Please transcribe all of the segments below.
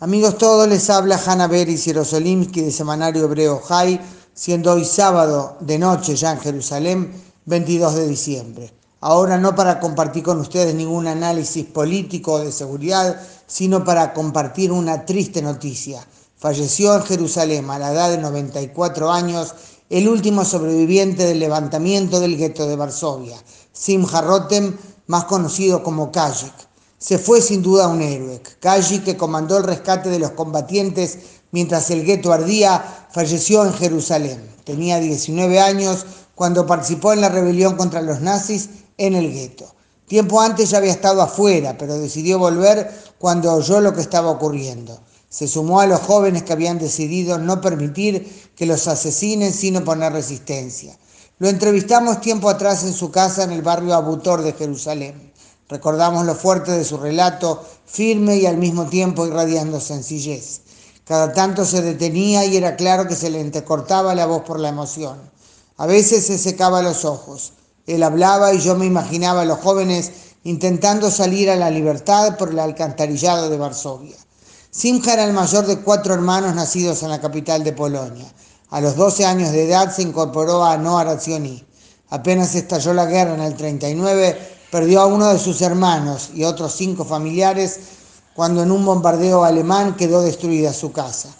Amigos todos, les habla Hanna Beris Jerosolimsky de Semanario Hebreo Jai, siendo hoy sábado de noche ya en Jerusalén, 22 de diciembre. Ahora no para compartir con ustedes ningún análisis político o de seguridad, sino para compartir una triste noticia. Falleció en Jerusalén a la edad de 94 años el último sobreviviente del levantamiento del gueto de Varsovia, Simcha Rotem, más conocido como Kajik se fue sin duda un héroe. Kaji, que comandó el rescate de los combatientes mientras el gueto ardía, falleció en Jerusalén. Tenía 19 años cuando participó en la rebelión contra los nazis en el gueto. Tiempo antes ya había estado afuera, pero decidió volver cuando oyó lo que estaba ocurriendo. Se sumó a los jóvenes que habían decidido no permitir que los asesinen sin poner resistencia. Lo entrevistamos tiempo atrás en su casa en el barrio Abutor de Jerusalén. Recordamos lo fuerte de su relato, firme y al mismo tiempo irradiando sencillez. Cada tanto se detenía y era claro que se le entrecortaba la voz por la emoción. A veces se secaba los ojos. Él hablaba y yo me imaginaba a los jóvenes intentando salir a la libertad por el alcantarillado de Varsovia. Simcha era el mayor de cuatro hermanos nacidos en la capital de Polonia. A los 12 años de edad se incorporó a Noa Razioni. Apenas estalló la guerra en el 39, perdió a uno de sus hermanos y otros cinco familiares cuando en un bombardeo alemán quedó destruida su casa.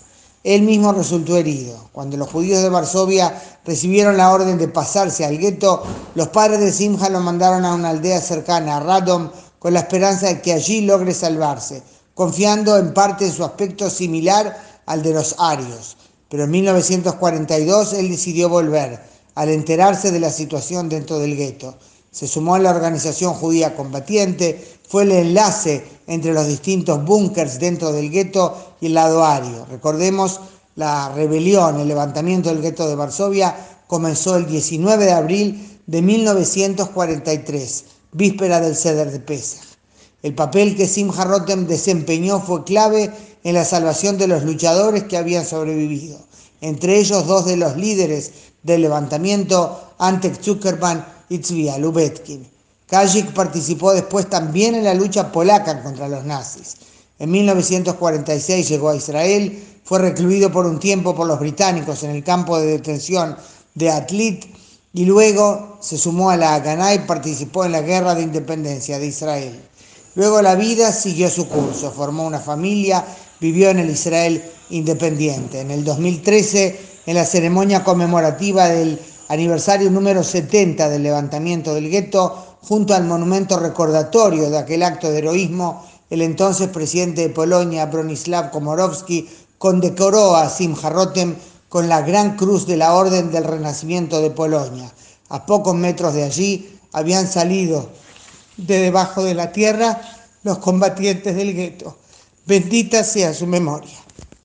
Él mismo resultó herido. Cuando los judíos de Varsovia recibieron la orden de pasarse al gueto, los padres de Simha lo mandaron a una aldea cercana, a Radom, con la esperanza de que allí logre salvarse, confiando en parte en su aspecto similar al de los arios. Pero en 1942 él decidió volver, al enterarse de la situación dentro del gueto se sumó a la organización judía combatiente, fue el enlace entre los distintos búnkers dentro del gueto y el lado ario. Recordemos, la rebelión, el levantamiento del gueto de Varsovia comenzó el 19 de abril de 1943, víspera del Ceder de Pesach. El papel que Simcha Rotem desempeñó fue clave en la salvación de los luchadores que habían sobrevivido, entre ellos dos de los líderes del levantamiento, Antek Zuckerman Itzvia Lubetkin. Kajik participó después también en la lucha polaca contra los nazis. En 1946 llegó a Israel, fue recluido por un tiempo por los británicos en el campo de detención de Atlit y luego se sumó a la Haganah y participó en la guerra de independencia de Israel. Luego la vida siguió su curso, formó una familia, vivió en el Israel independiente. En el 2013, en la ceremonia conmemorativa del aniversario número 70 del levantamiento del gueto, junto al monumento recordatorio de aquel acto de heroísmo, el entonces presidente de Polonia, Bronislaw Komorowski, condecoró a Simcha Rotem con la Gran Cruz de la Orden del Renacimiento de Polonia. A pocos metros de allí habían salido de debajo de la tierra los combatientes del gueto. Bendita sea su memoria.